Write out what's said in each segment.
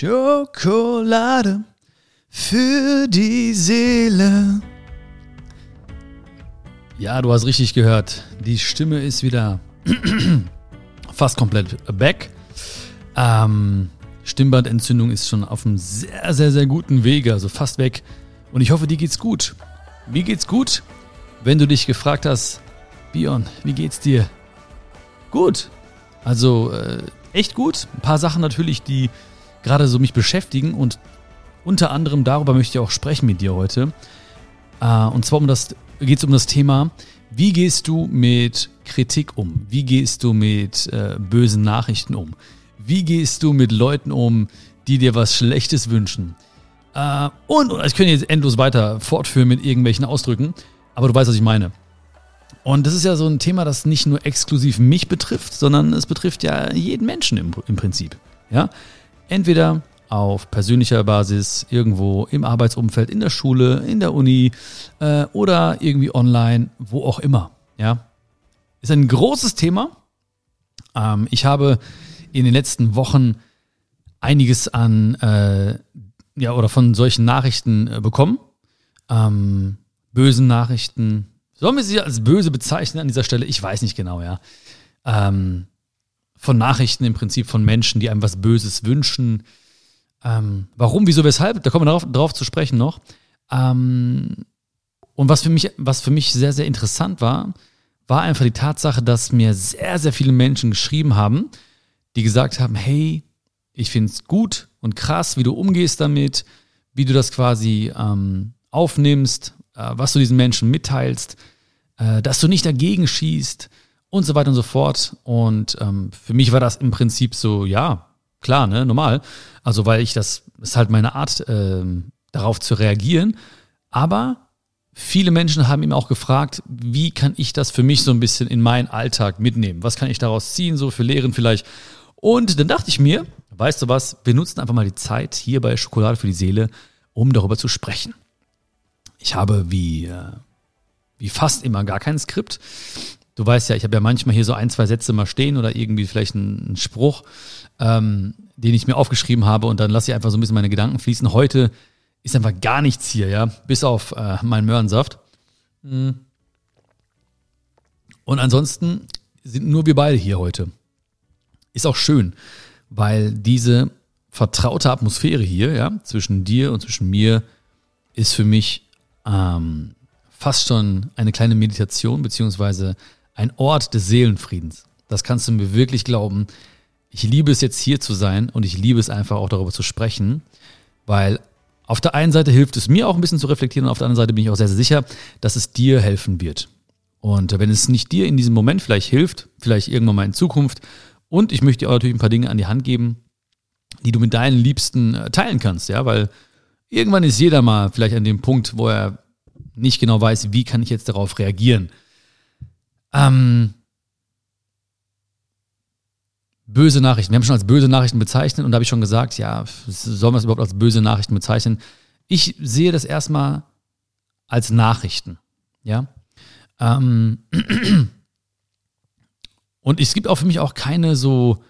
Schokolade für die Seele. Ja, du hast richtig gehört. Die Stimme ist wieder fast komplett back. Ähm, Stimmbandentzündung ist schon auf einem sehr, sehr, sehr guten Wege, also fast weg. Und ich hoffe, dir geht's gut. Mir geht's gut, wenn du dich gefragt hast, Bion, wie geht's dir? Gut. Also äh, echt gut. Ein paar Sachen natürlich, die gerade so mich beschäftigen und unter anderem darüber möchte ich auch sprechen mit dir heute. Äh, und zwar um geht es um das Thema, wie gehst du mit Kritik um? Wie gehst du mit äh, bösen Nachrichten um? Wie gehst du mit Leuten um, die dir was Schlechtes wünschen? Äh, und, und ich könnte jetzt endlos weiter fortführen mit irgendwelchen Ausdrücken, aber du weißt, was ich meine. Und das ist ja so ein Thema, das nicht nur exklusiv mich betrifft, sondern es betrifft ja jeden Menschen im, im Prinzip. Ja? Entweder auf persönlicher Basis, irgendwo im Arbeitsumfeld, in der Schule, in der Uni äh, oder irgendwie online, wo auch immer. Ja? Ist ein großes Thema. Ähm, ich habe in den letzten Wochen einiges an äh, ja oder von solchen Nachrichten äh, bekommen. Ähm, bösen Nachrichten, Sollen wir sie als böse bezeichnen an dieser Stelle? Ich weiß nicht genau, ja. Ähm, von Nachrichten im Prinzip von Menschen, die einem was Böses wünschen. Ähm, warum, wieso, weshalb? Da kommen wir darauf, darauf zu sprechen noch. Ähm, und was für, mich, was für mich sehr, sehr interessant war, war einfach die Tatsache, dass mir sehr, sehr viele Menschen geschrieben haben, die gesagt haben, hey, ich finde es gut und krass, wie du umgehst damit, wie du das quasi ähm, aufnimmst, äh, was du diesen Menschen mitteilst, äh, dass du nicht dagegen schießt und so weiter und so fort. Und ähm, für mich war das im Prinzip so, ja, klar, ne, normal. Also weil ich das, ist halt meine Art, ähm, darauf zu reagieren. Aber viele Menschen haben ihm auch gefragt, wie kann ich das für mich so ein bisschen in meinen Alltag mitnehmen? Was kann ich daraus ziehen, so für Lehren vielleicht? Und dann dachte ich mir, weißt du was, wir nutzen einfach mal die Zeit hier bei Schokolade für die Seele, um darüber zu sprechen. Ich habe wie, äh, wie fast immer gar kein Skript. Du weißt ja, ich habe ja manchmal hier so ein, zwei Sätze mal stehen oder irgendwie vielleicht einen, Spruch, ähm, den ich mir aufgeschrieben habe und dann lasse ich einfach so ein bisschen meine Gedanken fließen. Heute ist einfach gar nichts hier, ja, bis auf äh, meinen Möhrensaft. Mhm. Und ansonsten sind nur wir beide hier heute. Ist auch schön, weil diese vertraute Atmosphäre hier, ja, zwischen dir und zwischen mir, ist für mich ähm, fast schon eine kleine Meditation beziehungsweise ein Ort des Seelenfriedens. Das kannst du mir wirklich glauben. Ich liebe es jetzt hier zu sein und ich liebe es einfach auch darüber zu sprechen, weil auf der einen Seite hilft es mir auch ein bisschen zu reflektieren und auf der anderen Seite bin ich auch sehr, sehr sicher, dass es dir helfen wird. Und wenn es nicht dir in diesem Moment vielleicht hilft, vielleicht irgendwann mal in Zukunft, und ich möchte dir auch natürlich ein paar Dinge an die Hand geben, die du mit deinen Liebsten äh, teilen kannst, ja, weil irgendwann ist jeder mal vielleicht an dem Punkt, wo er nicht genau weiß, wie kann ich jetzt darauf reagieren. Ähm, böse Nachrichten. Wir haben schon als böse Nachrichten bezeichnet und da habe ich schon gesagt, ja, sollen wir es überhaupt als böse Nachrichten bezeichnen? Ich sehe das erstmal als Nachrichten. Ja. Ähm, und es gibt auch für mich auch keine so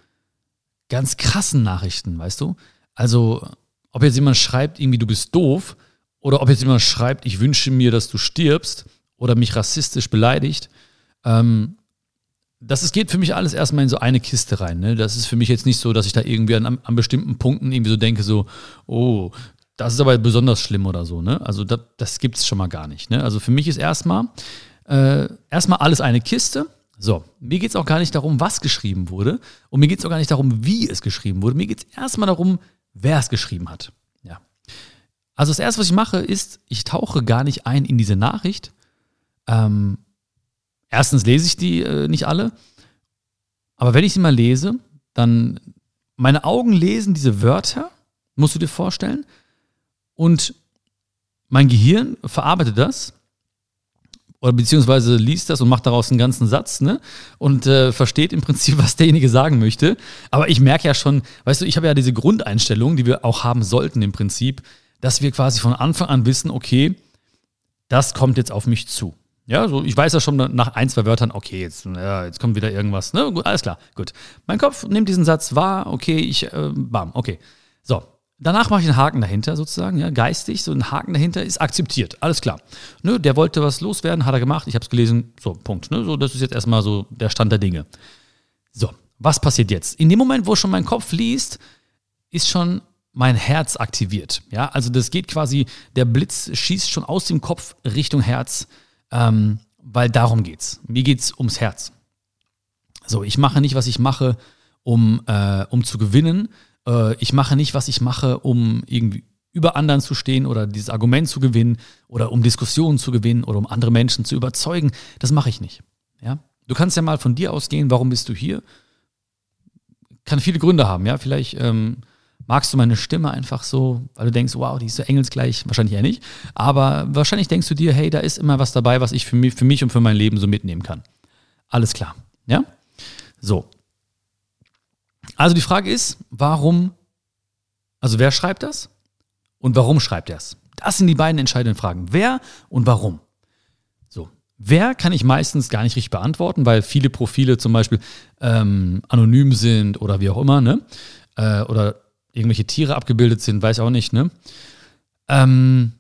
ganz krassen Nachrichten, weißt du? Also ob jetzt jemand schreibt, irgendwie du bist doof, oder ob jetzt jemand schreibt, ich wünsche mir, dass du stirbst, oder mich rassistisch beleidigt, ähm, das ist, geht für mich alles erstmal in so eine Kiste rein. Ne? Das ist für mich jetzt nicht so, dass ich da irgendwie an, an bestimmten Punkten irgendwie so denke, so, oh, das ist aber besonders schlimm oder so. Ne? Also das, das gibt es schon mal gar nicht. Ne? Also für mich ist erstmal äh, erstmal alles eine Kiste. So, mir geht es auch gar nicht darum, was geschrieben wurde. Und mir geht es auch gar nicht darum, wie es geschrieben wurde. Mir geht es erstmal darum, wer es geschrieben hat. Ja. Also das erste, was ich mache, ist, ich tauche gar nicht ein in diese Nachricht. Ähm, erstens lese ich die äh, nicht alle, aber wenn ich sie mal lese, dann meine Augen lesen diese Wörter, musst du dir vorstellen, und mein Gehirn verarbeitet das oder beziehungsweise liest das und macht daraus einen ganzen Satz, ne? Und äh, versteht im Prinzip, was derjenige sagen möchte. Aber ich merke ja schon, weißt du, ich habe ja diese Grundeinstellung, die wir auch haben sollten im Prinzip, dass wir quasi von Anfang an wissen, okay, das kommt jetzt auf mich zu. Ja, so ich weiß ja schon nach ein, zwei Wörtern, okay, jetzt, ja, jetzt kommt wieder irgendwas. Ne? Gut, alles klar, gut. Mein Kopf nimmt diesen Satz wahr, okay, ich, äh, bam, okay. So, danach mache ich einen Haken dahinter sozusagen, ja, geistig, so ein Haken dahinter ist akzeptiert, alles klar. Ne, der wollte was loswerden, hat er gemacht, ich habe es gelesen, so, Punkt. Ne, so, das ist jetzt erstmal so der Stand der Dinge. So, was passiert jetzt? In dem Moment, wo schon mein Kopf liest, ist schon mein Herz aktiviert. Ja, also das geht quasi, der Blitz schießt schon aus dem Kopf Richtung Herz, ähm, weil darum geht's. Mir geht's ums Herz. So, ich mache nicht, was ich mache, um, äh, um zu gewinnen. Äh, ich mache nicht, was ich mache, um irgendwie über anderen zu stehen oder dieses Argument zu gewinnen oder um Diskussionen zu gewinnen oder um andere Menschen zu überzeugen. Das mache ich nicht. Ja? Du kannst ja mal von dir ausgehen, warum bist du hier? Kann viele Gründe haben, ja. Vielleicht ähm, magst du meine Stimme einfach so, weil du denkst, wow, die ist so engelsgleich, wahrscheinlich eher nicht. Aber wahrscheinlich denkst du dir, hey, da ist immer was dabei, was ich für mich, für mich und für mein Leben so mitnehmen kann. Alles klar. Ja? So. Also die Frage ist, warum, also wer schreibt das und warum schreibt er es? Das sind die beiden entscheidenden Fragen. Wer und warum? So. Wer kann ich meistens gar nicht richtig beantworten, weil viele Profile zum Beispiel ähm, anonym sind oder wie auch immer, ne? Äh, oder irgendwelche Tiere abgebildet sind, weiß auch nicht, ne? Ähm,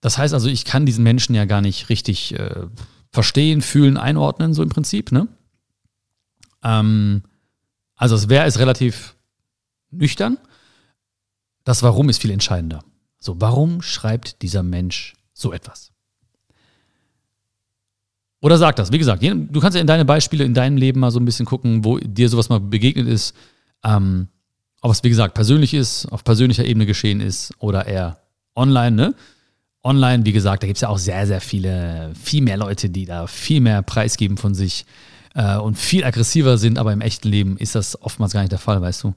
das heißt also, ich kann diesen Menschen ja gar nicht richtig äh, verstehen, fühlen, einordnen, so im Prinzip, ne? Ähm, also das Wer ist relativ nüchtern. Das Warum ist viel entscheidender. So, warum schreibt dieser Mensch so etwas? Oder sag das. Wie gesagt, du kannst ja in deine Beispiele in deinem Leben mal so ein bisschen gucken, wo dir sowas mal begegnet ist. Ähm, ob es, wie gesagt, persönlich ist, auf persönlicher Ebene geschehen ist oder eher online, ne? Online, wie gesagt, da gibt es ja auch sehr, sehr viele, viel mehr Leute, die da viel mehr preisgeben von sich äh, und viel aggressiver sind, aber im echten Leben ist das oftmals gar nicht der Fall, weißt du.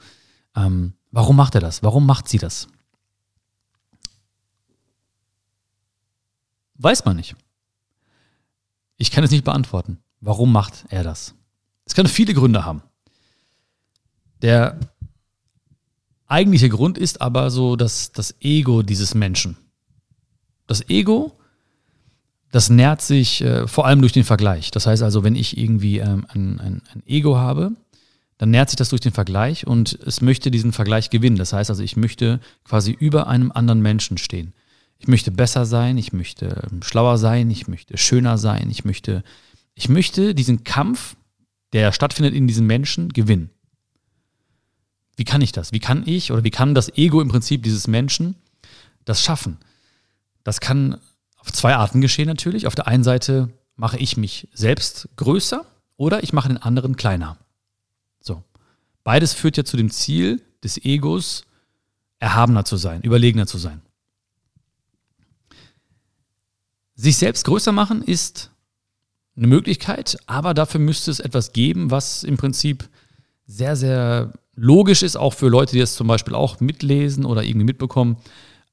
Ähm, warum macht er das? Warum macht sie das? Weiß man nicht. Ich kann es nicht beantworten. Warum macht er das? Es kann viele Gründe haben. Der eigentliche Grund ist aber so dass das Ego dieses Menschen. Das Ego das nährt sich äh, vor allem durch den Vergleich. Das heißt also, wenn ich irgendwie ähm, ein, ein, ein Ego habe, dann nährt sich das durch den Vergleich und es möchte diesen Vergleich gewinnen. Das heißt also, ich möchte quasi über einem anderen Menschen stehen. Ich möchte besser sein, ich möchte ähm, schlauer sein, ich möchte schöner sein, ich möchte, ich möchte diesen Kampf, der stattfindet in diesen Menschen, gewinnen. Wie kann ich das? Wie kann ich oder wie kann das Ego im Prinzip dieses Menschen das schaffen? Das kann auf zwei Arten geschehen natürlich. Auf der einen Seite mache ich mich selbst größer oder ich mache den anderen kleiner. So. Beides führt ja zu dem Ziel des Egos, erhabener zu sein, überlegener zu sein. Sich selbst größer machen ist eine Möglichkeit, aber dafür müsste es etwas geben, was im Prinzip sehr, sehr logisch ist, auch für Leute, die das zum Beispiel auch mitlesen oder irgendwie mitbekommen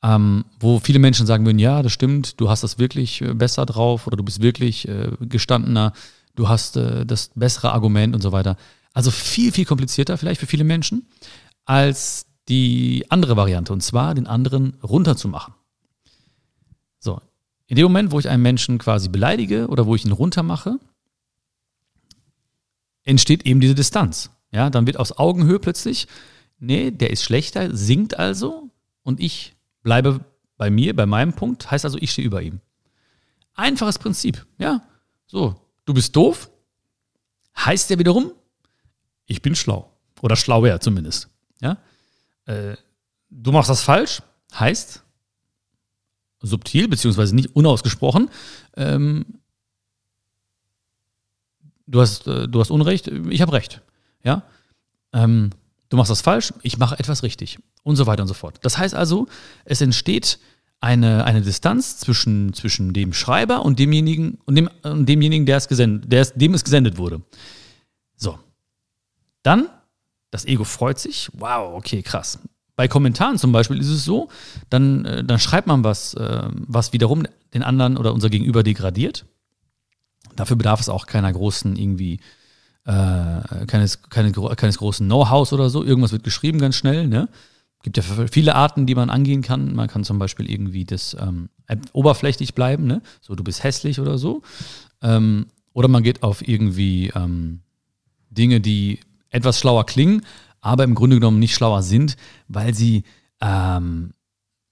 ähm, wo viele Menschen sagen würden, ja, das stimmt, du hast das wirklich äh, besser drauf oder du bist wirklich äh, gestandener, du hast äh, das bessere Argument und so weiter. Also viel, viel komplizierter vielleicht für viele Menschen als die andere Variante, und zwar den anderen runterzumachen. So, in dem Moment, wo ich einen Menschen quasi beleidige oder wo ich ihn runtermache, entsteht eben diese Distanz. Ja, dann wird aus Augenhöhe plötzlich, nee, der ist schlechter, sinkt also und ich bleibe bei mir, bei meinem Punkt, heißt also, ich stehe über ihm. Einfaches Prinzip, ja. So, du bist doof, heißt ja wiederum, ich bin schlau. Oder schlauer zumindest. Ja? Äh, du machst das falsch, heißt subtil, beziehungsweise nicht unausgesprochen, ähm, du, hast, äh, du hast Unrecht, ich habe Recht. Ja? Ähm, du machst das falsch, ich mache etwas richtig und so weiter und so fort. Das heißt also, es entsteht eine, eine Distanz zwischen, zwischen dem Schreiber und demjenigen, und dem, und demjenigen, der es gesendet, der es, dem es gesendet wurde. So. Dann, das Ego freut sich. Wow, okay, krass. Bei Kommentaren zum Beispiel ist es so, dann, äh, dann schreibt man was, äh, was wiederum den anderen oder unser Gegenüber degradiert. Dafür bedarf es auch keiner großen irgendwie äh, keines, keine, keines großen Know-hows oder so. Irgendwas wird geschrieben ganz schnell. Ne? gibt ja viele Arten, die man angehen kann. Man kann zum Beispiel irgendwie das ähm, oberflächlich bleiben, ne? so du bist hässlich oder so. Ähm, oder man geht auf irgendwie ähm, Dinge, die etwas schlauer klingen, aber im Grunde genommen nicht schlauer sind, weil sie ähm,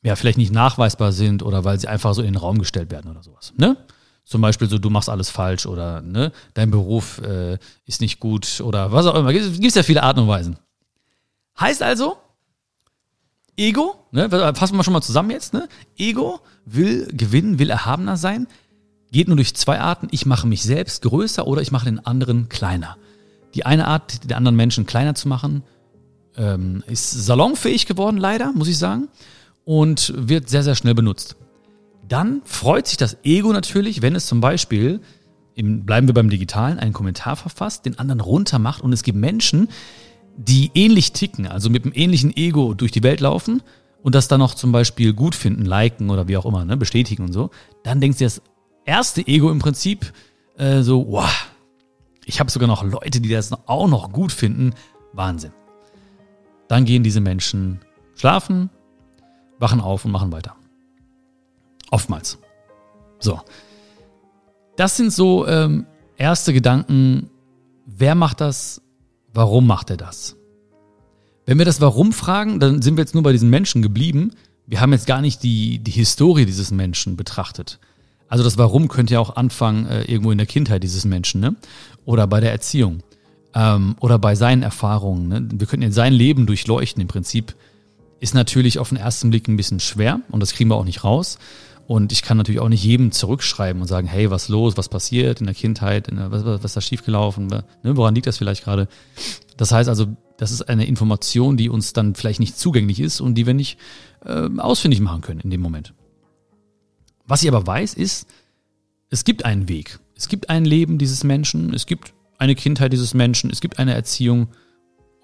ja, vielleicht nicht nachweisbar sind oder weil sie einfach so in den Raum gestellt werden oder sowas. Ne? Zum Beispiel so, du machst alles falsch oder ne, dein Beruf äh, ist nicht gut oder was auch immer. Es gibt ja viele Arten und Weisen. Heißt also, Ego, ne, fassen wir schon mal zusammen jetzt, ne? Ego will gewinnen, will erhabener sein, geht nur durch zwei Arten. Ich mache mich selbst größer oder ich mache den anderen kleiner. Die eine Art, den anderen Menschen kleiner zu machen, ähm, ist salonfähig geworden, leider, muss ich sagen, und wird sehr, sehr schnell benutzt. Dann freut sich das Ego natürlich, wenn es zum Beispiel, im, bleiben wir beim Digitalen, einen Kommentar verfasst, den anderen runtermacht und es gibt Menschen, die ähnlich ticken, also mit einem ähnlichen Ego durch die Welt laufen und das dann noch zum Beispiel gut finden, liken oder wie auch immer, ne, bestätigen und so, dann denkst du das erste Ego im Prinzip äh, so, wow, ich habe sogar noch Leute, die das auch noch gut finden. Wahnsinn. Dann gehen diese Menschen schlafen, wachen auf und machen weiter. Oftmals. So. Das sind so ähm, erste Gedanken. Wer macht das? Warum macht er das? Wenn wir das Warum fragen, dann sind wir jetzt nur bei diesen Menschen geblieben. Wir haben jetzt gar nicht die, die Historie dieses Menschen betrachtet. Also das Warum könnte ja auch anfangen äh, irgendwo in der Kindheit dieses Menschen, ne? Oder bei der Erziehung. Ähm, oder bei seinen Erfahrungen. Ne? Wir könnten jetzt sein Leben durchleuchten im Prinzip. Ist natürlich auf den ersten Blick ein bisschen schwer und das kriegen wir auch nicht raus. Und ich kann natürlich auch nicht jedem zurückschreiben und sagen, hey, was los, was passiert in der Kindheit, in der, was, was ist da schiefgelaufen, ne? woran liegt das vielleicht gerade? Das heißt also, das ist eine Information, die uns dann vielleicht nicht zugänglich ist und die wir nicht äh, ausfindig machen können in dem Moment. Was ich aber weiß, ist, es gibt einen Weg. Es gibt ein Leben dieses Menschen, es gibt eine Kindheit dieses Menschen, es gibt eine Erziehung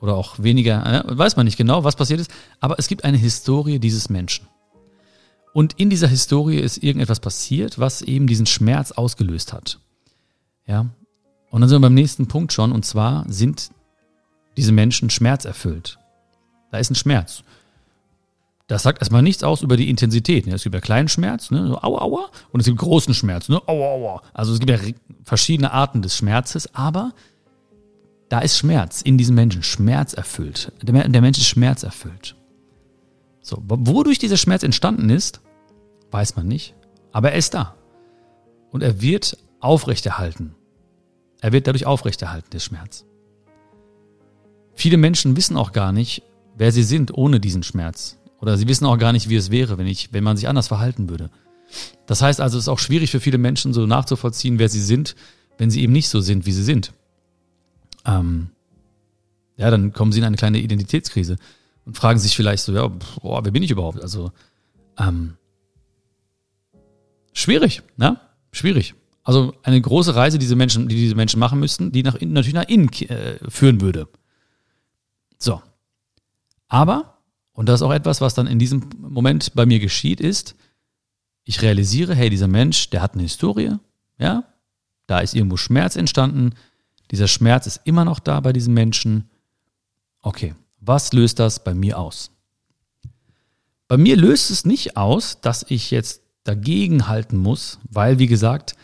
oder auch weniger, äh, weiß man nicht genau, was passiert ist, aber es gibt eine Historie dieses Menschen. Und in dieser Historie ist irgendetwas passiert, was eben diesen Schmerz ausgelöst hat. Ja. Und dann sind wir beim nächsten Punkt schon, und zwar sind diese Menschen schmerzerfüllt. Da ist ein Schmerz. Das sagt erstmal nichts aus über die Intensität. Ne? Es gibt ja kleinen Schmerz, ne? so aua, aua, und es gibt großen Schmerz, ne? aua, aua. Also es gibt ja verschiedene Arten des Schmerzes, aber da ist Schmerz in diesem Menschen, Schmerz erfüllt. Der, der Mensch ist Schmerz erfüllt. So, wodurch dieser Schmerz entstanden ist, weiß man nicht, aber er ist da. Und er wird aufrechterhalten. Er wird dadurch aufrechterhalten, der Schmerz. Viele Menschen wissen auch gar nicht, wer sie sind ohne diesen Schmerz. Oder sie wissen auch gar nicht, wie es wäre, wenn, ich, wenn man sich anders verhalten würde. Das heißt also, es ist auch schwierig für viele Menschen so nachzuvollziehen, wer sie sind, wenn sie eben nicht so sind, wie sie sind. Ähm, ja, dann kommen sie in eine kleine Identitätskrise und fragen sich vielleicht so, ja, boah, wer bin ich überhaupt? Also, ähm, schwierig, ne? Schwierig. Also eine große Reise, die diese Menschen, die diese Menschen machen müssten, die nach innen, natürlich nach innen äh, führen würde. So. Aber und das ist auch etwas, was dann in diesem Moment bei mir geschieht, ist, ich realisiere, hey, dieser Mensch, der hat eine Historie, ja, da ist irgendwo Schmerz entstanden, dieser Schmerz ist immer noch da bei diesem Menschen. Okay, was löst das bei mir aus? Bei mir löst es nicht aus, dass ich jetzt dagegen halten muss, weil, wie gesagt,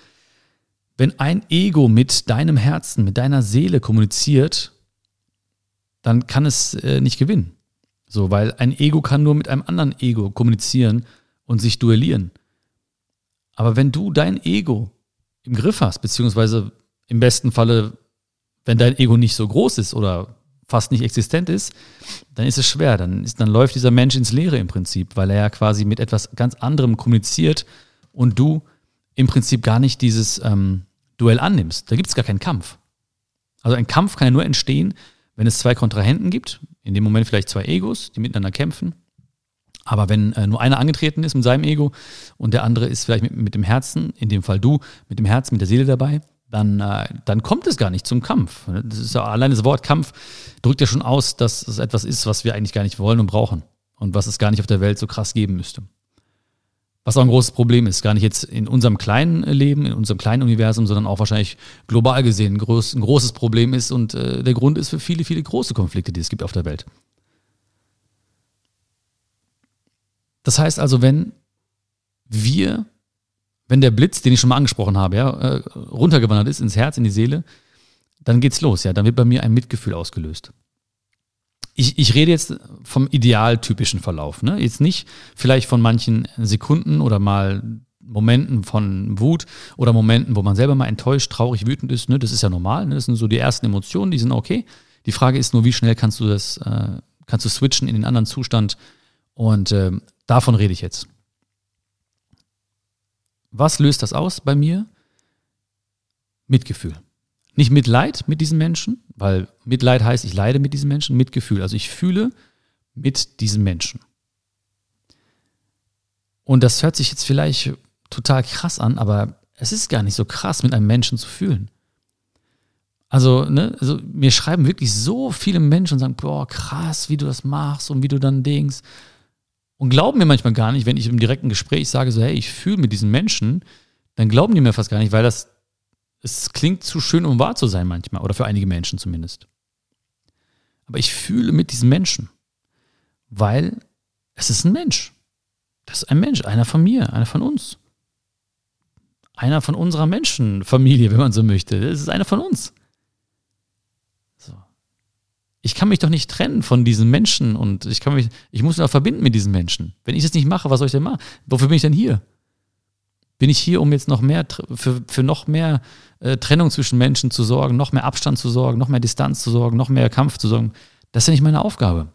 wenn ein Ego mit deinem Herzen, mit deiner Seele kommuniziert, dann kann es äh, nicht gewinnen. So, weil ein Ego kann nur mit einem anderen Ego kommunizieren und sich duellieren. Aber wenn du dein Ego im Griff hast, beziehungsweise im besten Falle, wenn dein Ego nicht so groß ist oder fast nicht existent ist, dann ist es schwer. Dann, ist, dann läuft dieser Mensch ins Leere im Prinzip, weil er ja quasi mit etwas ganz anderem kommuniziert und du im Prinzip gar nicht dieses ähm, Duell annimmst. Da gibt es gar keinen Kampf. Also ein Kampf kann ja nur entstehen, wenn es zwei Kontrahenten gibt, in dem Moment vielleicht zwei Egos, die miteinander kämpfen. Aber wenn äh, nur einer angetreten ist mit seinem Ego und der andere ist vielleicht mit, mit dem Herzen, in dem Fall du, mit dem Herzen, mit der Seele dabei, dann, äh, dann kommt es gar nicht zum Kampf. Das ist ja, allein das Wort Kampf drückt ja schon aus, dass es etwas ist, was wir eigentlich gar nicht wollen und brauchen und was es gar nicht auf der Welt so krass geben müsste. Was auch ein großes Problem ist, gar nicht jetzt in unserem kleinen Leben, in unserem kleinen Universum, sondern auch wahrscheinlich global gesehen ein, groß, ein großes Problem ist und äh, der Grund ist für viele, viele große Konflikte, die es gibt auf der Welt. Das heißt also, wenn wir, wenn der Blitz, den ich schon mal angesprochen habe, ja, äh, runtergewandert ist ins Herz, in die Seele, dann geht's los, ja, dann wird bei mir ein Mitgefühl ausgelöst. ich, ich rede jetzt vom idealtypischen Verlauf. Ne? Jetzt nicht vielleicht von manchen Sekunden oder mal Momenten von Wut oder Momenten, wo man selber mal enttäuscht, traurig, wütend ist. Ne? Das ist ja normal. Ne? Das sind so die ersten Emotionen, die sind okay. Die Frage ist nur, wie schnell kannst du das, äh, kannst du switchen in den anderen Zustand. Und äh, davon rede ich jetzt. Was löst das aus bei mir? Mitgefühl. Nicht Mitleid mit diesen Menschen, weil Mitleid heißt, ich leide mit diesen Menschen, Mitgefühl. Also ich fühle mit diesen Menschen. Und das hört sich jetzt vielleicht total krass an, aber es ist gar nicht so krass, mit einem Menschen zu fühlen. Also, ne, also mir schreiben wirklich so viele Menschen und sagen, boah, krass, wie du das machst und wie du dann denkst. Und glauben mir manchmal gar nicht, wenn ich im direkten Gespräch sage, so, hey, ich fühle mit diesen Menschen, dann glauben die mir fast gar nicht, weil das es klingt zu schön, um wahr zu sein manchmal, oder für einige Menschen zumindest. Aber ich fühle mit diesem Menschen, weil es ist ein Mensch. Das ist ein Mensch, einer von mir, einer von uns. Einer von unserer Menschenfamilie, wenn man so möchte. Das ist einer von uns. Ich kann mich doch nicht trennen von diesen Menschen und ich kann mich, ich muss mich auch verbinden mit diesen Menschen. Wenn ich das nicht mache, was soll ich denn machen? Wofür bin ich denn hier? Bin ich hier, um jetzt noch mehr für, für noch mehr äh, Trennung zwischen Menschen zu sorgen, noch mehr Abstand zu sorgen, noch mehr Distanz zu sorgen, noch mehr Kampf zu sorgen? Das ist ja nicht meine Aufgabe.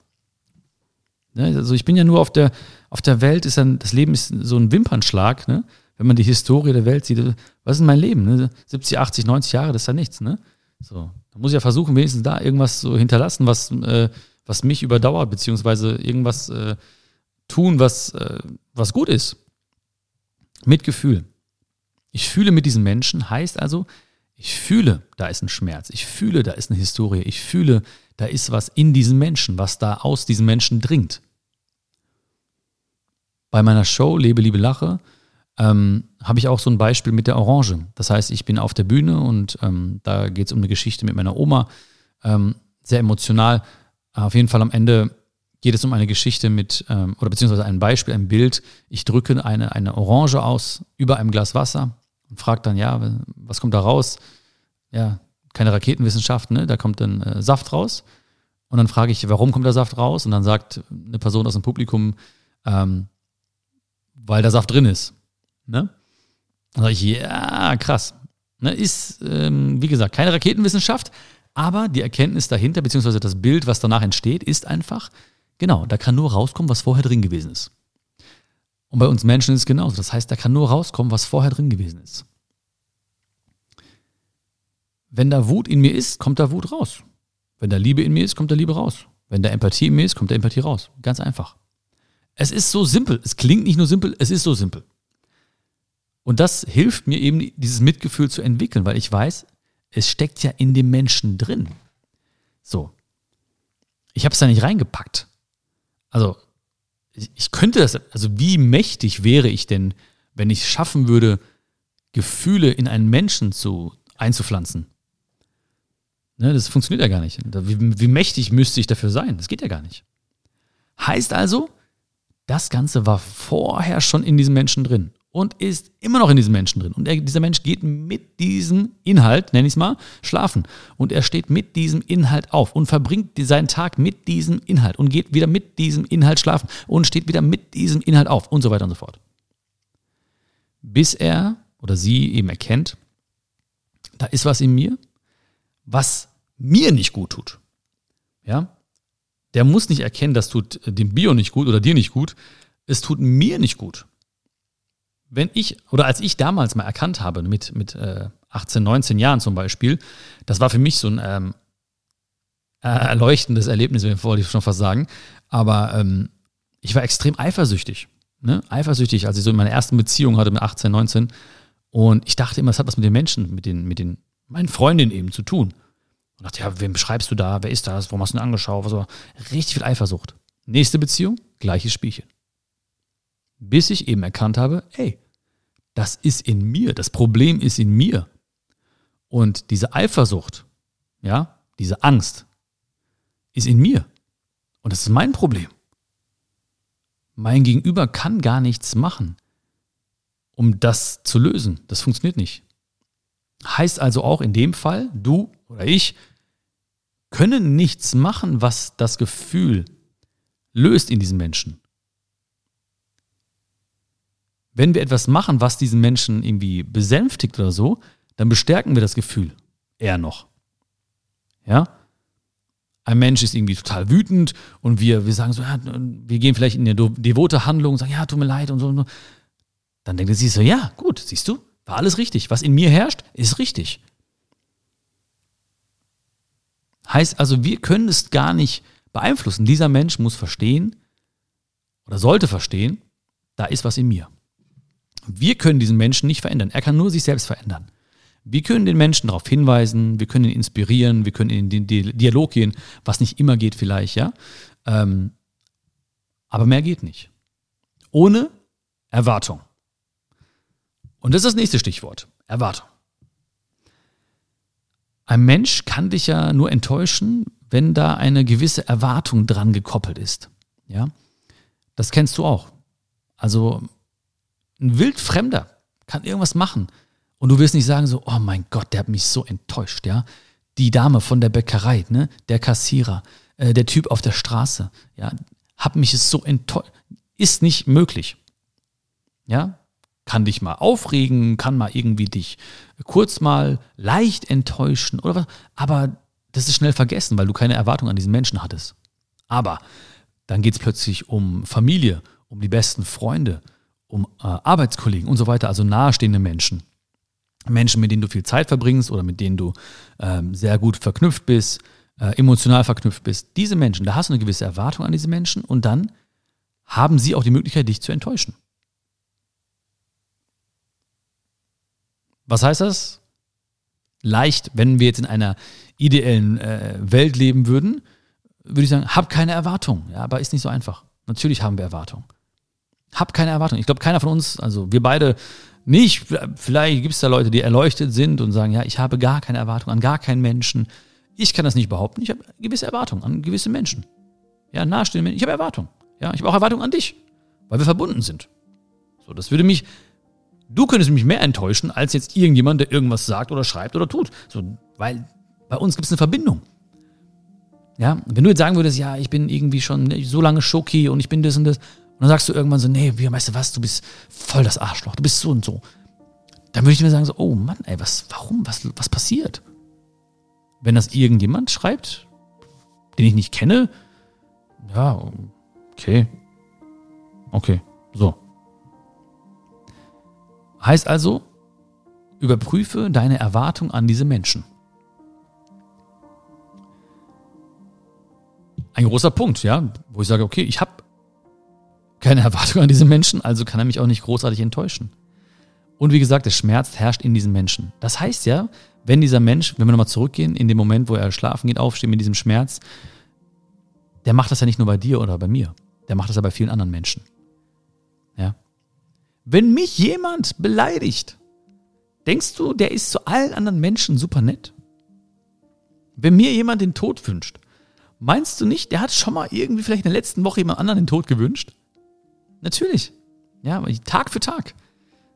Ne? Also ich bin ja nur auf der, auf der Welt, ist dann, das Leben ist so ein Wimpernschlag, ne? wenn man die Historie der Welt sieht. Was ist mein Leben? Ne? 70, 80, 90 Jahre, das ist ja nichts. Ne? So, da muss ich ja versuchen, wenigstens da irgendwas so hinterlassen, was, äh, was mich überdauert, beziehungsweise irgendwas äh, tun, was, äh, was gut ist. Mitgefühl. Ich fühle mit diesen Menschen heißt also, ich fühle, da ist ein Schmerz. Ich fühle, da ist eine Historie. Ich fühle, da ist was in diesen Menschen, was da aus diesen Menschen dringt. Bei meiner Show Lebe, Liebe, Lache ähm, habe ich auch so ein Beispiel mit der Orange. Das heißt, ich bin auf der Bühne und ähm, da geht es um eine Geschichte mit meiner Oma. Ähm, sehr emotional. Auf jeden Fall am Ende geht es um eine Geschichte mit, ähm, oder beziehungsweise ein Beispiel, ein Bild. Ich drücke eine, eine Orange aus über einem Glas Wasser und frage dann, ja, was kommt da raus? Ja, keine Raketenwissenschaft, ne? Da kommt dann äh, Saft raus. Und dann frage ich, warum kommt der Saft raus? Und dann sagt eine Person aus dem Publikum, ähm, weil der Saft drin ist. Ne? Dann sage ich, ja, krass. Ne, ist, ähm, wie gesagt, keine Raketenwissenschaft, aber die Erkenntnis dahinter, beziehungsweise das Bild, was danach entsteht, ist einfach, Genau, da kann nur rauskommen, was vorher drin gewesen ist. Und bei uns Menschen ist es genauso. Das heißt, da kann nur rauskommen, was vorher drin gewesen ist. Wenn da Wut in mir ist, kommt da Wut raus. Wenn da Liebe in mir ist, kommt da Liebe raus. Wenn da Empathie in mir ist, kommt da Empathie raus. Ganz einfach. Es ist so simpel. Es klingt nicht nur simpel, es ist so simpel. Und das hilft mir eben, dieses Mitgefühl zu entwickeln, weil ich weiß, es steckt ja in dem Menschen drin. So. Ich habe es da nicht reingepackt. Also, ich könnte das, also wie mächtig wäre ich denn, wenn ich es schaffen würde, Gefühle in einen Menschen zu, einzupflanzen? Ne, das funktioniert ja gar nicht. Wie, wie mächtig müsste ich dafür sein? Das geht ja gar nicht. Heißt also, das Ganze war vorher schon in diesem Menschen drin und ist immer noch in diesem Menschen drin. Und er, dieser Mensch geht mit diesem Inhalt, nenne ich es mal, schlafen. Und er steht mit diesem Inhalt auf und verbringt seinen Tag mit diesem Inhalt und geht wieder mit diesem Inhalt schlafen und steht wieder mit diesem Inhalt auf und so weiter und so fort. Bis er oder sie eben erkennt, da ist was in mir, was mir nicht gut tut. Ja? Der muss nicht erkennen, das tut dem Bio nicht gut oder dir nicht gut. Es tut mir nicht gut wenn ich, oder als ich damals mal erkannt habe, mit, mit äh, 18, 19 Jahren zum Beispiel, das war für mich so ein ähm, äh, erleuchtendes Erlebnis, wollte ich schon fast sagen. Aber ähm, ich war extrem eifersüchtig. Ne? Eifersüchtig, als ich so meine ersten Beziehung hatte mit 18, 19. Und ich dachte immer, es hat was mit den Menschen, mit den, mit den, meinen Freundinnen eben zu tun. Und dachte, ja, wem beschreibst du da? Wer ist das? Warum hast du ihn angeschaut? Also, richtig viel Eifersucht. Nächste Beziehung, gleiches Spielchen. Bis ich eben erkannt habe, ey, das ist in mir, das Problem ist in mir. Und diese Eifersucht, ja, diese Angst ist in mir. Und das ist mein Problem. Mein Gegenüber kann gar nichts machen, um das zu lösen. Das funktioniert nicht. Heißt also auch in dem Fall, du oder ich können nichts machen, was das Gefühl löst in diesen Menschen. Wenn wir etwas machen, was diesen Menschen irgendwie besänftigt oder so, dann bestärken wir das Gefühl eher noch. Ja? Ein Mensch ist irgendwie total wütend und wir, wir sagen so, ja, wir gehen vielleicht in eine devote Handlung und sagen, ja, tut mir leid und so. Und so. Dann denkt er sich so, ja, gut, siehst du, war alles richtig. Was in mir herrscht, ist richtig. Heißt also, wir können es gar nicht beeinflussen. Dieser Mensch muss verstehen oder sollte verstehen, da ist was in mir. Wir können diesen Menschen nicht verändern. Er kann nur sich selbst verändern. Wir können den Menschen darauf hinweisen, wir können ihn inspirieren, wir können in den Dialog gehen, was nicht immer geht vielleicht, ja. Ähm, aber mehr geht nicht. Ohne Erwartung. Und das ist das nächste Stichwort. Erwartung. Ein Mensch kann dich ja nur enttäuschen, wenn da eine gewisse Erwartung dran gekoppelt ist. Ja, das kennst du auch. Also ein Wildfremder kann irgendwas machen und du wirst nicht sagen so, oh mein Gott, der hat mich so enttäuscht, ja. Die Dame von der Bäckerei, ne, der Kassierer, äh, der Typ auf der Straße, ja, hat mich so enttäuscht. Ist nicht möglich. Ja, kann dich mal aufregen, kann mal irgendwie dich kurz mal leicht enttäuschen oder was. Aber das ist schnell vergessen, weil du keine Erwartung an diesen Menschen hattest. Aber dann geht es plötzlich um Familie, um die besten Freunde, um äh, Arbeitskollegen und so weiter, also nahestehende Menschen. Menschen, mit denen du viel Zeit verbringst oder mit denen du ähm, sehr gut verknüpft bist, äh, emotional verknüpft bist. Diese Menschen, da hast du eine gewisse Erwartung an diese Menschen und dann haben sie auch die Möglichkeit, dich zu enttäuschen. Was heißt das? Leicht, wenn wir jetzt in einer ideellen äh, Welt leben würden, würde ich sagen, hab keine Erwartung. Ja, aber ist nicht so einfach. Natürlich haben wir Erwartungen. Hab keine Erwartung. Ich glaube, keiner von uns, also wir beide nicht. Vielleicht gibt es da Leute, die erleuchtet sind und sagen, ja, ich habe gar keine Erwartung an gar keinen Menschen. Ich kann das nicht behaupten. Ich habe gewisse Erwartungen an gewisse Menschen. Ja, nahestehende Menschen. Ich habe Erwartungen. Ja, ich habe auch Erwartungen an dich, weil wir verbunden sind. So, das würde mich Du könntest mich mehr enttäuschen, als jetzt irgendjemand, der irgendwas sagt oder schreibt oder tut. So, weil bei uns gibt es eine Verbindung. Ja, wenn du jetzt sagen würdest, ja, ich bin irgendwie schon so lange Schoki und ich bin das und das, und dann sagst du irgendwann so, nee, wie, weißt du was, du bist voll das Arschloch, du bist so und so. Dann würde ich mir sagen so, oh Mann, ey, was, warum, was, was passiert? Wenn das irgendjemand schreibt, den ich nicht kenne, ja, okay. Okay, so. Heißt also, überprüfe deine Erwartung an diese Menschen. Ein großer Punkt, ja, wo ich sage, okay, ich habe keine Erwartung an diese Menschen, also kann er mich auch nicht großartig enttäuschen. Und wie gesagt, der Schmerz herrscht in diesen Menschen. Das heißt ja, wenn dieser Mensch, wenn wir nochmal zurückgehen, in dem Moment, wo er schlafen geht, aufsteht mit diesem Schmerz, der macht das ja nicht nur bei dir oder bei mir. Der macht das ja bei vielen anderen Menschen. Ja. Wenn mich jemand beleidigt, denkst du, der ist zu allen anderen Menschen super nett? Wenn mir jemand den Tod wünscht, meinst du nicht, der hat schon mal irgendwie vielleicht in der letzten Woche jemand anderen den Tod gewünscht? Natürlich. Ja, Tag für Tag.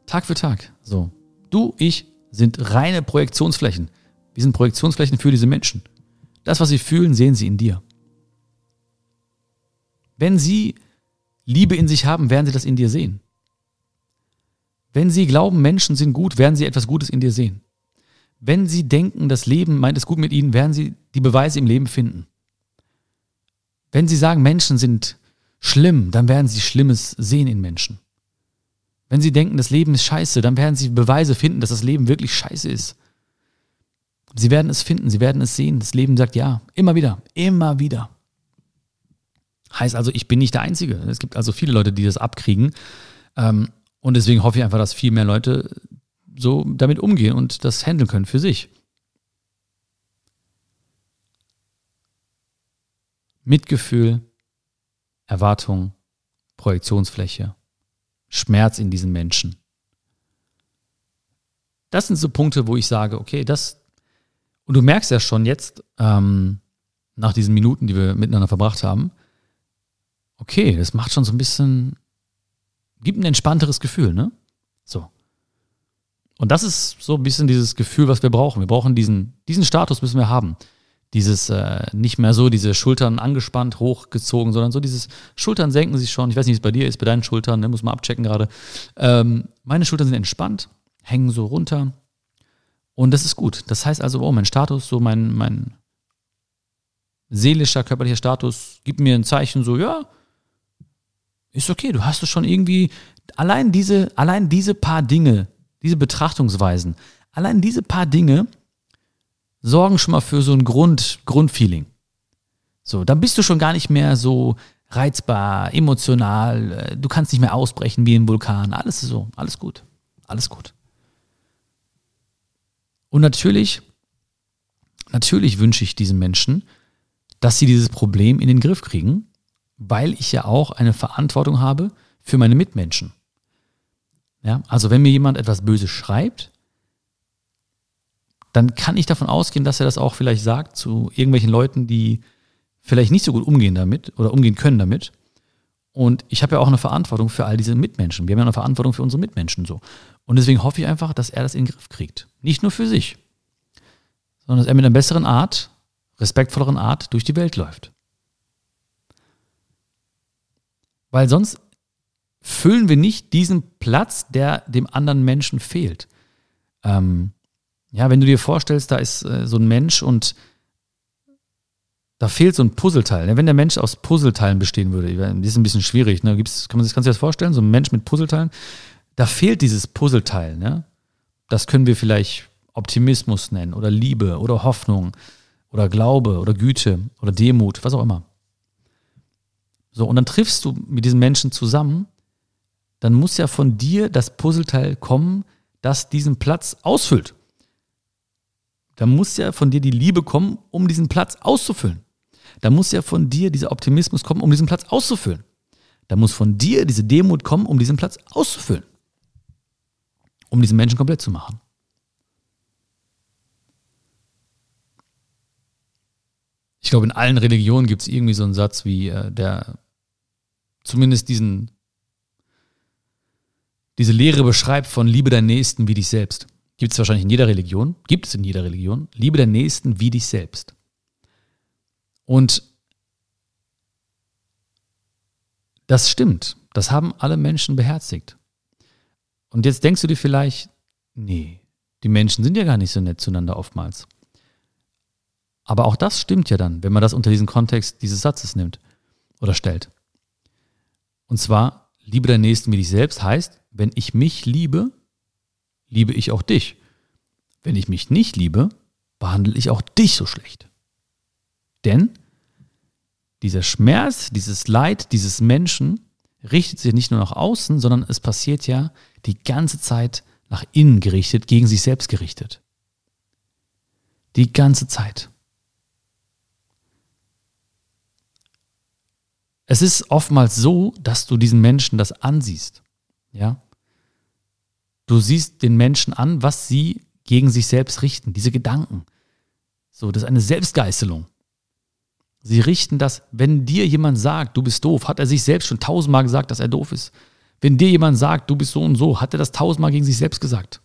Tag für Tag. So. Du, ich sind reine Projektionsflächen. Wir sind Projektionsflächen für diese Menschen. Das, was sie fühlen, sehen sie in dir. Wenn sie Liebe in sich haben, werden sie das in dir sehen. Wenn Sie glauben, Menschen sind gut, werden Sie etwas Gutes in dir sehen. Wenn Sie denken, das Leben meint es gut mit Ihnen, werden Sie die Beweise im Leben finden. Wenn Sie sagen, Menschen sind schlimm, dann werden Sie Schlimmes sehen in Menschen. Wenn Sie denken, das Leben ist scheiße, dann werden Sie Beweise finden, dass das Leben wirklich scheiße ist. Sie werden es finden, Sie werden es sehen. Das Leben sagt ja, immer wieder, immer wieder. Heißt also, ich bin nicht der Einzige. Es gibt also viele Leute, die das abkriegen. Ähm, und deswegen hoffe ich einfach, dass viel mehr Leute so damit umgehen und das handeln können für sich. Mitgefühl, Erwartung, Projektionsfläche, Schmerz in diesen Menschen. Das sind so Punkte, wo ich sage, okay, das, und du merkst ja schon jetzt, ähm, nach diesen Minuten, die wir miteinander verbracht haben, okay, das macht schon so ein bisschen gibt ein entspannteres Gefühl, ne? So. Und das ist so ein bisschen dieses Gefühl, was wir brauchen. Wir brauchen diesen, diesen Status müssen wir haben. Dieses äh, nicht mehr so, diese Schultern angespannt, hochgezogen, sondern so dieses Schultern senken sich schon. Ich weiß nicht, wie es bei dir ist, bei deinen Schultern, ne, muss man abchecken gerade. Ähm, meine Schultern sind entspannt, hängen so runter. Und das ist gut. Das heißt also, oh, mein Status, so mein, mein seelischer, körperlicher Status gibt mir ein Zeichen, so, ja, ist okay, du hast es schon irgendwie, allein diese, allein diese paar Dinge, diese Betrachtungsweisen, allein diese paar Dinge sorgen schon mal für so ein Grund, Grundfeeling. So, dann bist du schon gar nicht mehr so reizbar, emotional, äh, du kannst nicht mehr ausbrechen wie ein Vulkan, alles so, alles gut, alles gut. Und natürlich, natürlich wünsche ich diesen Menschen, dass sie dieses Problem in den Griff kriegen, weil ich ja auch eine Verantwortung habe für meine Mitmenschen. Ja, also wenn mir jemand etwas Böses schreibt, dann kann ich davon ausgehen, dass er das auch vielleicht sagt zu irgendwelchen Leuten, die vielleicht nicht so gut umgehen damit oder umgehen können damit. Und ich habe ja auch eine Verantwortung für all diese Mitmenschen. Wir haben ja eine Verantwortung für unsere Mitmenschen so. Und deswegen hoffe ich einfach, dass er das in den Griff kriegt. Nicht nur für sich, sondern dass er mit einer besseren Art, respektvolleren Art durch die Welt läuft. Weil sonst füllen wir nicht diesen Platz, der dem anderen Menschen fehlt. Ähm, ja, wenn du dir vorstellst, da ist äh, so ein Mensch und da fehlt so ein Puzzleteil. Ne? Wenn der Mensch aus Puzzleteilen bestehen würde, das ist ein bisschen schwierig. Ne? Gibt's, kann man sich, kannst du dir das vorstellen? So ein Mensch mit Puzzleteilen, da fehlt dieses Puzzleteil. Ne? Das können wir vielleicht Optimismus nennen oder Liebe oder Hoffnung oder Glaube oder Güte oder Demut, was auch immer. So, und dann triffst du mit diesen Menschen zusammen, dann muss ja von dir das Puzzleteil kommen, das diesen Platz ausfüllt. Da muss ja von dir die Liebe kommen, um diesen Platz auszufüllen. Da muss ja von dir dieser Optimismus kommen, um diesen Platz auszufüllen. Da muss von dir diese Demut kommen, um diesen Platz auszufüllen. Um diesen Menschen komplett zu machen. Ich glaube, in allen Religionen gibt es irgendwie so einen Satz wie, äh, der zumindest diesen, diese Lehre beschreibt von Liebe deinen Nächsten wie dich selbst. Gibt es wahrscheinlich in jeder Religion, gibt es in jeder Religion. Liebe der Nächsten wie dich selbst. Und das stimmt. Das haben alle Menschen beherzigt. Und jetzt denkst du dir vielleicht, nee, die Menschen sind ja gar nicht so nett zueinander oftmals. Aber auch das stimmt ja dann, wenn man das unter diesen Kontext dieses Satzes nimmt oder stellt. Und zwar, liebe der Nächsten wie dich selbst heißt, wenn ich mich liebe, liebe ich auch dich. Wenn ich mich nicht liebe, behandle ich auch dich so schlecht. Denn dieser Schmerz, dieses Leid dieses Menschen richtet sich nicht nur nach außen, sondern es passiert ja die ganze Zeit nach innen gerichtet, gegen sich selbst gerichtet. Die ganze Zeit. Es ist oftmals so, dass du diesen Menschen das ansiehst. Ja? Du siehst den Menschen an, was sie gegen sich selbst richten, diese Gedanken. So, das ist eine Selbstgeißelung. Sie richten das, wenn dir jemand sagt, du bist doof, hat er sich selbst schon tausendmal gesagt, dass er doof ist. Wenn dir jemand sagt, du bist so und so, hat er das tausendmal gegen sich selbst gesagt.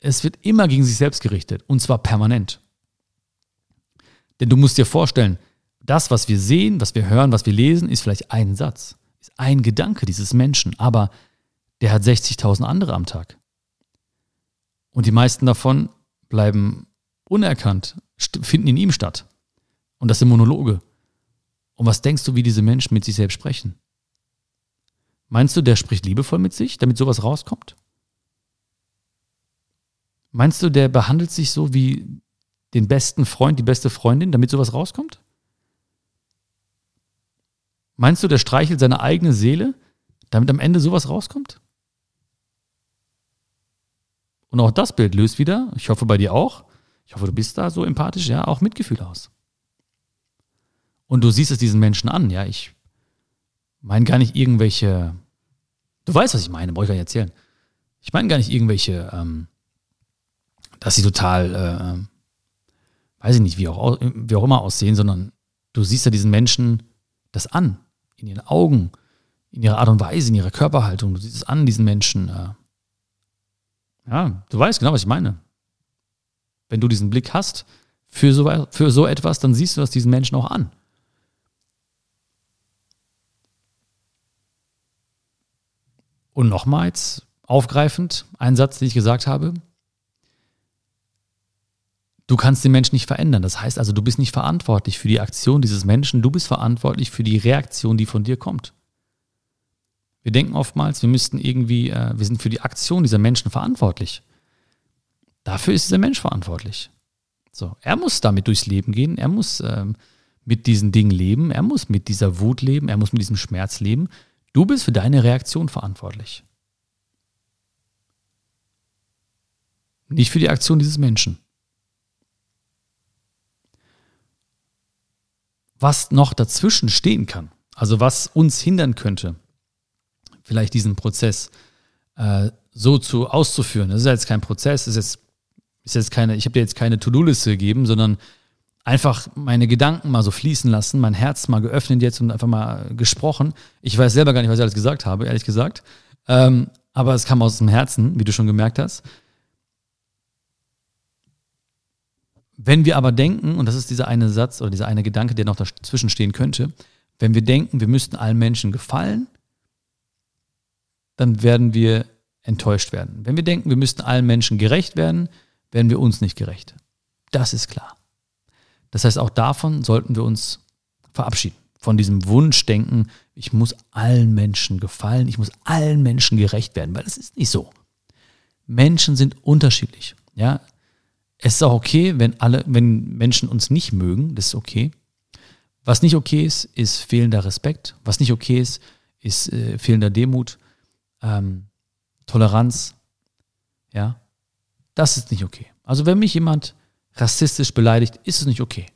Es wird immer gegen sich selbst gerichtet und zwar permanent. Denn du musst dir vorstellen, das, was wir sehen, was wir hören, was wir lesen, ist vielleicht ein Satz ein Gedanke dieses Menschen, aber der hat 60.000 andere am Tag. Und die meisten davon bleiben unerkannt, finden in ihm statt. Und das sind Monologe. Und was denkst du, wie diese Menschen mit sich selbst sprechen? Meinst du, der spricht liebevoll mit sich, damit sowas rauskommt? Meinst du, der behandelt sich so wie den besten Freund, die beste Freundin, damit sowas rauskommt? Meinst du, der streichelt seine eigene Seele, damit am Ende sowas rauskommt? Und auch das Bild löst wieder, ich hoffe bei dir auch, ich hoffe, du bist da so empathisch, ja, auch Mitgefühl aus. Und du siehst es diesen Menschen an, ja, ich meine gar nicht irgendwelche, du weißt, was ich meine, brauche ich gar nicht erzählen. Ich meine gar nicht irgendwelche, ähm, dass sie total, äh, weiß ich nicht, wie auch, wie auch immer aussehen, sondern du siehst ja diesen Menschen das an in ihren Augen, in ihrer Art und Weise, in ihrer Körperhaltung. Du siehst es an, diesen Menschen. Äh ja, du weißt genau, was ich meine. Wenn du diesen Blick hast für so, für so etwas, dann siehst du das diesen Menschen auch an. Und nochmals aufgreifend, ein Satz, den ich gesagt habe. Du kannst den Menschen nicht verändern. Das heißt also, du bist nicht verantwortlich für die Aktion dieses Menschen, du bist verantwortlich für die Reaktion, die von dir kommt. Wir denken oftmals, wir müssten irgendwie, äh, wir sind für die Aktion dieser Menschen verantwortlich. Dafür ist dieser Mensch verantwortlich. So, er muss damit durchs Leben gehen, er muss ähm, mit diesen Dingen leben, er muss mit dieser Wut leben, er muss mit diesem Schmerz leben. Du bist für deine Reaktion verantwortlich. Nicht für die Aktion dieses Menschen. Was noch dazwischen stehen kann, also was uns hindern könnte, vielleicht diesen Prozess äh, so zu auszuführen. Das ist jetzt kein Prozess, ist jetzt, ist jetzt keine, ich habe dir jetzt keine To-Do-Liste gegeben, sondern einfach meine Gedanken mal so fließen lassen, mein Herz mal geöffnet jetzt und einfach mal gesprochen. Ich weiß selber gar nicht, was ich alles gesagt habe, ehrlich gesagt. Ähm, aber es kam aus dem Herzen, wie du schon gemerkt hast. Wenn wir aber denken, und das ist dieser eine Satz oder dieser eine Gedanke, der noch dazwischen stehen könnte, wenn wir denken, wir müssten allen Menschen gefallen, dann werden wir enttäuscht werden. Wenn wir denken, wir müssten allen Menschen gerecht werden, werden wir uns nicht gerecht. Das ist klar. Das heißt, auch davon sollten wir uns verabschieden. Von diesem Wunschdenken, ich muss allen Menschen gefallen, ich muss allen Menschen gerecht werden, weil das ist nicht so. Menschen sind unterschiedlich. Ja, es ist auch okay, wenn alle, wenn Menschen uns nicht mögen, das ist okay. Was nicht okay ist, ist fehlender Respekt. Was nicht okay ist, ist äh, fehlender Demut ähm, Toleranz, ja, das ist nicht okay. Also wenn mich jemand rassistisch beleidigt, ist es nicht okay.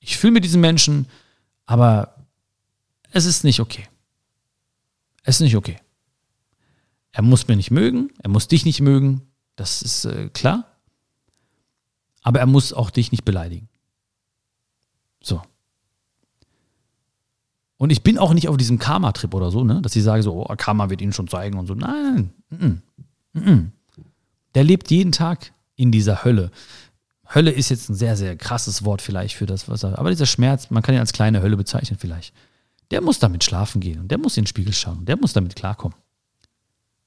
Ich fühle mit diesen Menschen, aber es ist nicht okay. Es ist nicht okay. Er muss mir nicht mögen, er muss dich nicht mögen, das ist äh, klar. Aber er muss auch dich nicht beleidigen. So. Und ich bin auch nicht auf diesem Karma-Trip oder so, ne? dass ich sage so, oh, Karma wird ihnen schon zeigen und so. Nein, nein, nein. Der lebt jeden Tag in dieser Hölle. Hölle ist jetzt ein sehr, sehr krasses Wort vielleicht für das, was er, aber dieser Schmerz, man kann ihn als kleine Hölle bezeichnen vielleicht. Der muss damit schlafen gehen und der muss in den Spiegel schauen. Der muss damit klarkommen.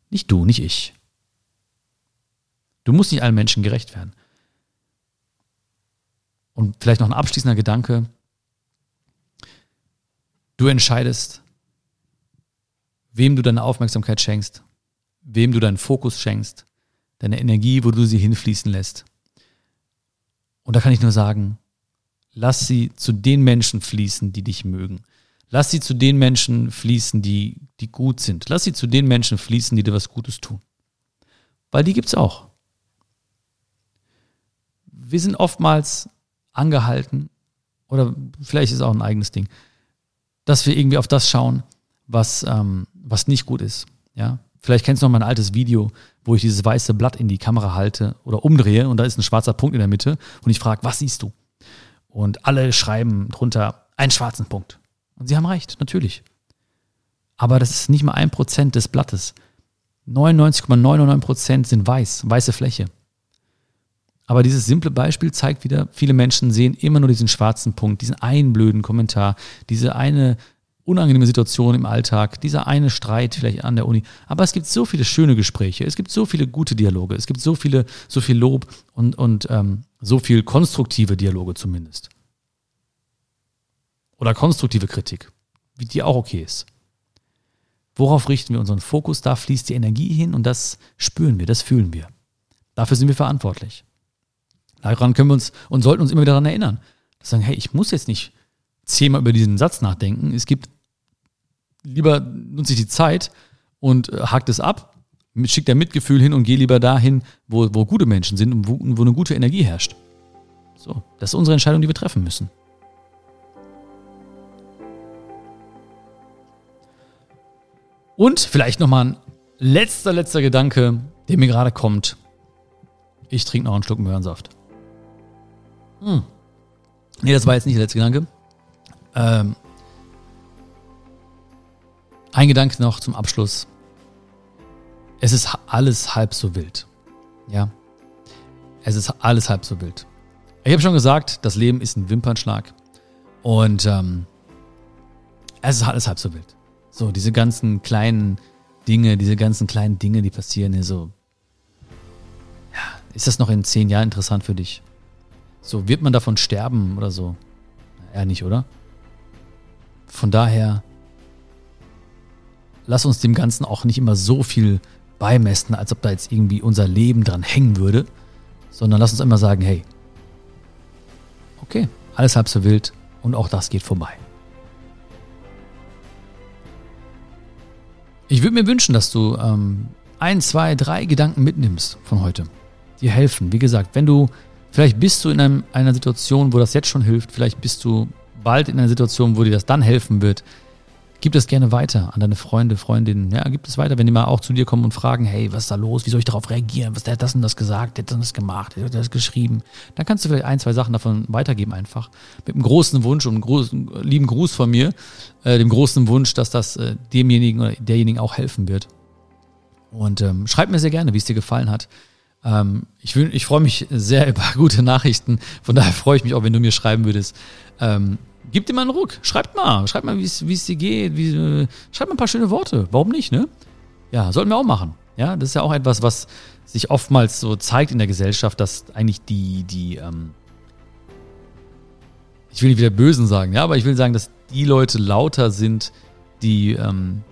Nicht du, nicht ich. Du musst nicht allen Menschen gerecht werden. Und vielleicht noch ein abschließender Gedanke. Du entscheidest, wem du deine Aufmerksamkeit schenkst, wem du deinen Fokus schenkst, deine Energie, wo du sie hinfließen lässt. Und da kann ich nur sagen, lass sie zu den Menschen fließen, die dich mögen. Lass sie zu den Menschen fließen, die, die gut sind. Lass sie zu den Menschen fließen, die dir was Gutes tun. Weil die gibt es auch. Wir sind oftmals angehalten, oder vielleicht ist es auch ein eigenes Ding, dass wir irgendwie auf das schauen, was, ähm, was nicht gut ist. Ja? Vielleicht kennst du noch mein altes Video, wo ich dieses weiße Blatt in die Kamera halte oder umdrehe und da ist ein schwarzer Punkt in der Mitte und ich frage, was siehst du? Und alle schreiben drunter einen schwarzen Punkt. Und sie haben recht, natürlich. Aber das ist nicht mal ein Prozent des Blattes. 99,99 Prozent sind weiß, weiße Fläche. Aber dieses simple Beispiel zeigt wieder, viele Menschen sehen immer nur diesen schwarzen Punkt, diesen einen blöden Kommentar, diese eine unangenehme Situation im Alltag, dieser eine Streit vielleicht an der Uni. Aber es gibt so viele schöne Gespräche, es gibt so viele gute Dialoge, es gibt so viele, so viel Lob und, und ähm, so viel konstruktive Dialoge zumindest. Oder konstruktive Kritik, die auch okay ist. Worauf richten wir unseren Fokus? Da fließt die Energie hin und das spüren wir, das fühlen wir. Dafür sind wir verantwortlich. Daran können wir uns und sollten uns immer wieder daran erinnern. Dass sagen, hey, ich muss jetzt nicht zehnmal über diesen Satz nachdenken. Es gibt, lieber nutze ich die Zeit und äh, hakt es ab, schickt der Mitgefühl hin und gehe lieber dahin, wo, wo gute Menschen sind und wo, wo eine gute Energie herrscht. So, das ist unsere Entscheidung, die wir treffen müssen. Und vielleicht nochmal ein letzter, letzter Gedanke, der mir gerade kommt. Ich trinke noch einen Schluck Möhrensaft. Hm. Nee, das war jetzt nicht der letzte Gedanke. Ähm, ein Gedanke noch zum Abschluss. Es ist alles halb so wild. Ja. es ist alles halb so wild. Ich habe schon gesagt, das Leben ist ein Wimpernschlag. Und ähm, es ist alles halb so wild. So, diese ganzen kleinen Dinge, diese ganzen kleinen Dinge, die passieren hier so. Ja, ist das noch in zehn Jahren interessant für dich? So, wird man davon sterben oder so? Eher nicht, oder? Von daher, lass uns dem Ganzen auch nicht immer so viel beimessen, als ob da jetzt irgendwie unser Leben dran hängen würde, sondern lass uns immer sagen, hey, okay, alles halb so wild und auch das geht vorbei. Ich würde mir wünschen, dass du ähm, ein, zwei, drei Gedanken mitnimmst von heute, die helfen. Wie gesagt, wenn du, vielleicht bist du in einem, einer Situation, wo das jetzt schon hilft, vielleicht bist du bald in einer Situation, wo dir das dann helfen wird, Gib das gerne weiter an deine Freunde, Freundinnen. Ja, gib es weiter, wenn die mal auch zu dir kommen und fragen, hey, was ist da los? Wie soll ich darauf reagieren? Was der hat das und das gesagt? Der hat das gemacht? Der hat das geschrieben? Dann kannst du vielleicht ein, zwei Sachen davon weitergeben einfach. Mit einem großen Wunsch und einem großen, lieben Gruß von mir. Äh, dem großen Wunsch, dass das äh, demjenigen oder derjenigen auch helfen wird. Und ähm, schreib mir sehr gerne, wie es dir gefallen hat. Ähm, ich ich freue mich sehr über gute Nachrichten. Von daher freue ich mich auch, wenn du mir schreiben würdest. Ähm, Gib dir mal einen Ruck. Schreibt mal. Schreibt mal, wie es dir geht. Wie, äh, schreibt mal ein paar schöne Worte. Warum nicht, ne? Ja, sollten wir auch machen. Ja, das ist ja auch etwas, was sich oftmals so zeigt in der Gesellschaft, dass eigentlich die, die, ähm, ich will nicht wieder Bösen sagen, ja, aber ich will sagen, dass die Leute lauter sind, die ähm,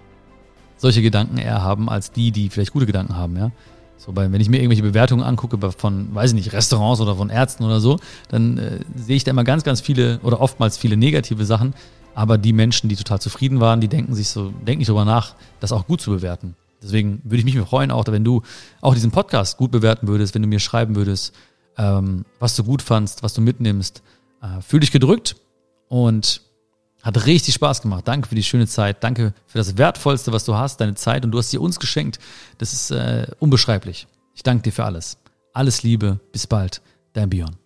solche Gedanken eher haben, als die, die vielleicht gute Gedanken haben, ja. So, bei, wenn ich mir irgendwelche Bewertungen angucke von, weiß ich nicht, Restaurants oder von Ärzten oder so, dann äh, sehe ich da immer ganz, ganz viele oder oftmals viele negative Sachen. Aber die Menschen, die total zufrieden waren, die denken sich so, denken nicht darüber nach, das auch gut zu bewerten. Deswegen würde ich mich freuen, auch wenn du auch diesen Podcast gut bewerten würdest, wenn du mir schreiben würdest, ähm, was du gut fandst, was du mitnimmst. Äh, fühl dich gedrückt und hat richtig Spaß gemacht. Danke für die schöne Zeit. Danke für das Wertvollste, was du hast, deine Zeit. Und du hast sie uns geschenkt. Das ist äh, unbeschreiblich. Ich danke dir für alles. Alles Liebe. Bis bald. Dein Björn.